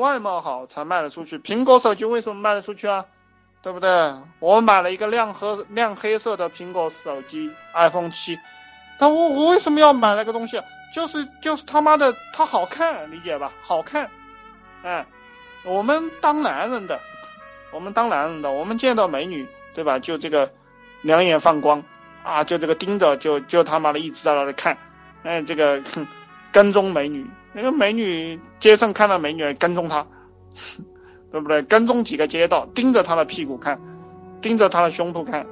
外貌好才卖得出去。苹果手机为什么卖得出去啊？对不对？我买了一个亮黑亮黑色的苹果手机 iPhone 七，但我我为什么要买那个东西？就是就是他妈的它好看，理解吧？好看，哎，我们当男人的，我们当男人的，我们见到美女，对吧？就这个两眼放光啊，就这个盯着，就就他妈的一直在那里看，哎，这个跟踪美女，那个美女街上看到美女跟踪她，对不对？跟踪几个街道，盯着她的屁股看，盯着她的胸部看，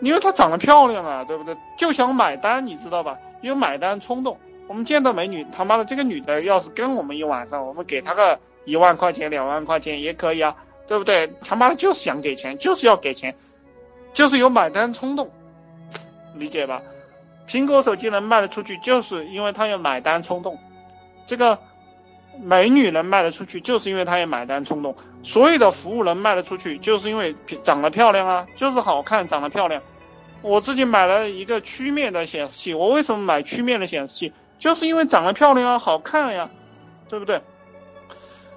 因为她长得漂亮啊，对不对？就想买单，你知道吧？有买单冲动，我们见到美女，他妈的这个女的要是跟我们一晚上，我们给她个一万块钱、两万块钱也可以啊，对不对？他妈的就是想给钱，就是要给钱，就是有买单冲动，理解吧？苹果手机能卖得出去，就是因为他有买单冲动。这个美女能卖得出去，就是因为她有买单冲动。所有的服务能卖得出去，就是因为长得漂亮啊，就是好看，长得漂亮。我自己买了一个曲面的显示器，我为什么买曲面的显示器？就是因为长得漂亮啊，好看呀，对不对？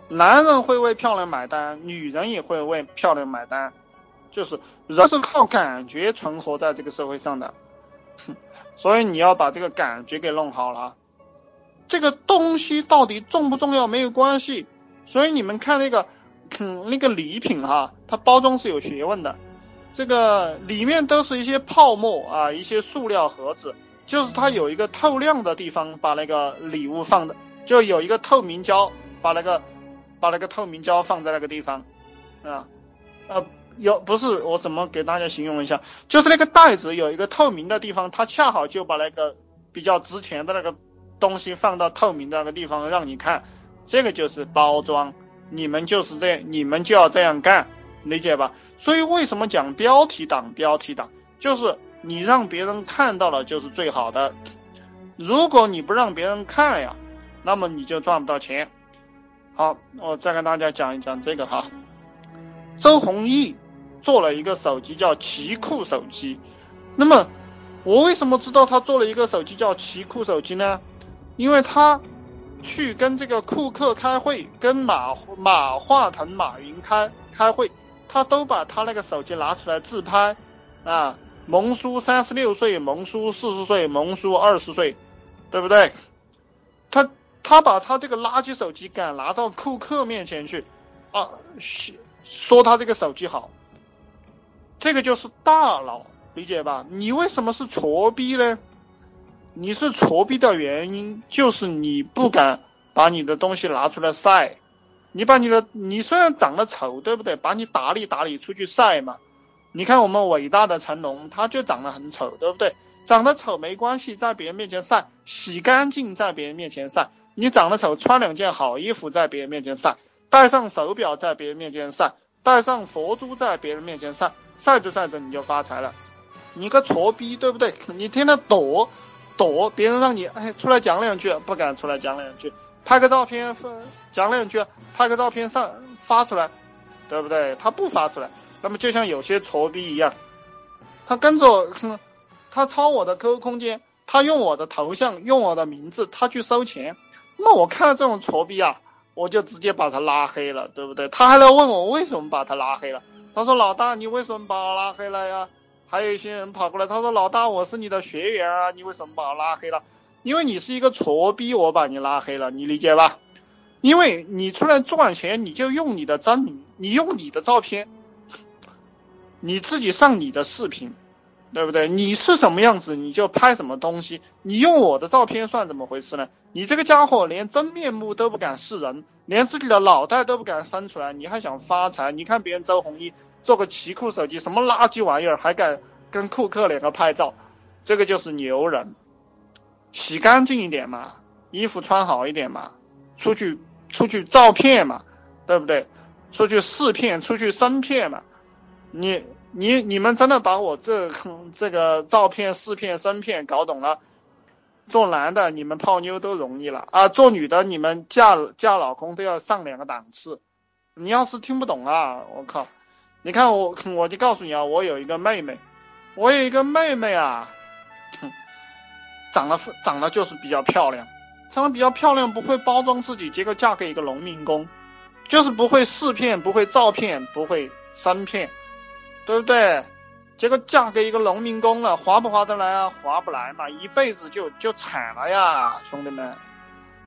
男人会为漂亮买单，女人也会为漂亮买单，就是人是靠感觉存活在这个社会上的，所以你要把这个感觉给弄好了。这个东西到底重不重要没有关系，所以你们看那个，嗯，那个礼品哈，它包装是有学问的。这个里面都是一些泡沫啊，一些塑料盒子，就是它有一个透亮的地方，把那个礼物放的，就有一个透明胶，把那个把那个透明胶放在那个地方，啊，呃，有不是我怎么给大家形容一下，就是那个袋子有一个透明的地方，它恰好就把那个比较值钱的那个东西放到透明的那个地方让你看，这个就是包装，你们就是这样，你们就要这样干。理解吧？所以为什么讲标题党？标题党就是你让别人看到了就是最好的。如果你不让别人看呀，那么你就赚不到钱。好，我再跟大家讲一讲这个哈。周鸿祎做了一个手机叫奇酷手机。那么我为什么知道他做了一个手机叫奇酷手机呢？因为他去跟这个库克开会，跟马马化腾、马云开开会。他都把他那个手机拿出来自拍，啊，萌叔三十六岁，萌叔四十岁，萌叔二十岁，对不对？他他把他这个垃圾手机敢拿到库克面前去，啊，说他这个手机好，这个就是大佬，理解吧？你为什么是挫逼呢？你是挫逼的原因就是你不敢把你的东西拿出来晒。你把你的，你虽然长得丑，对不对？把你打理打理出去晒嘛。你看我们伟大的成龙，他就长得很丑，对不对？长得丑没关系，在别人面前晒，洗干净在别人面前晒。你长得丑，穿两件好衣服在别人面前晒，戴上手表在别人面前晒，戴上佛珠在别人面前晒，晒着晒着你就发财了。你个挫逼，对不对？你天天躲躲，别人让你哎出来讲两句，不敢出来讲两句。拍个照片，讲两句，拍个照片上发出来，对不对？他不发出来，那么就像有些挫逼一样，他跟着，他抄我的 QQ 空间，他用我的头像，用我的名字，他去收钱。那我看到这种挫逼啊，我就直接把他拉黑了，对不对？他还来问我为什么把他拉黑了。他说：“老大，你为什么把我拉黑了呀？”还有一些人跑过来，他说：“老大，我是你的学员啊，你为什么把我拉黑了？”因为你是一个挫逼，我把你拉黑了，你理解吧？因为你出来赚钱，你就用你的真名，你用你的照片，你自己上你的视频，对不对？你是什么样子，你就拍什么东西。你用我的照片算怎么回事呢？你这个家伙连真面目都不敢示人，连自己的脑袋都不敢伸出来，你还想发财？你看别人周鸿祎做个奇酷手机，什么垃圾玩意儿，还敢跟库克两个拍照，这个就是牛人。洗干净一点嘛，衣服穿好一点嘛，出去出去照片嘛，对不对？出去试片，出去生片嘛。你你你们真的把我这这个照片、试片、生片搞懂了？做男的你们泡妞都容易了啊，做女的你们嫁嫁老公都要上两个档次。你要是听不懂啊，我靠！你看我我就告诉你啊，我有一个妹妹，我有一个妹妹啊。长得长得就是比较漂亮，长得比较漂亮不会包装自己，结果嫁给一个农民工，就是不会四片，不会照片，不会三片，对不对？结果嫁给一个农民工了，划不划得来啊？划不来嘛，一辈子就就惨了呀，兄弟们。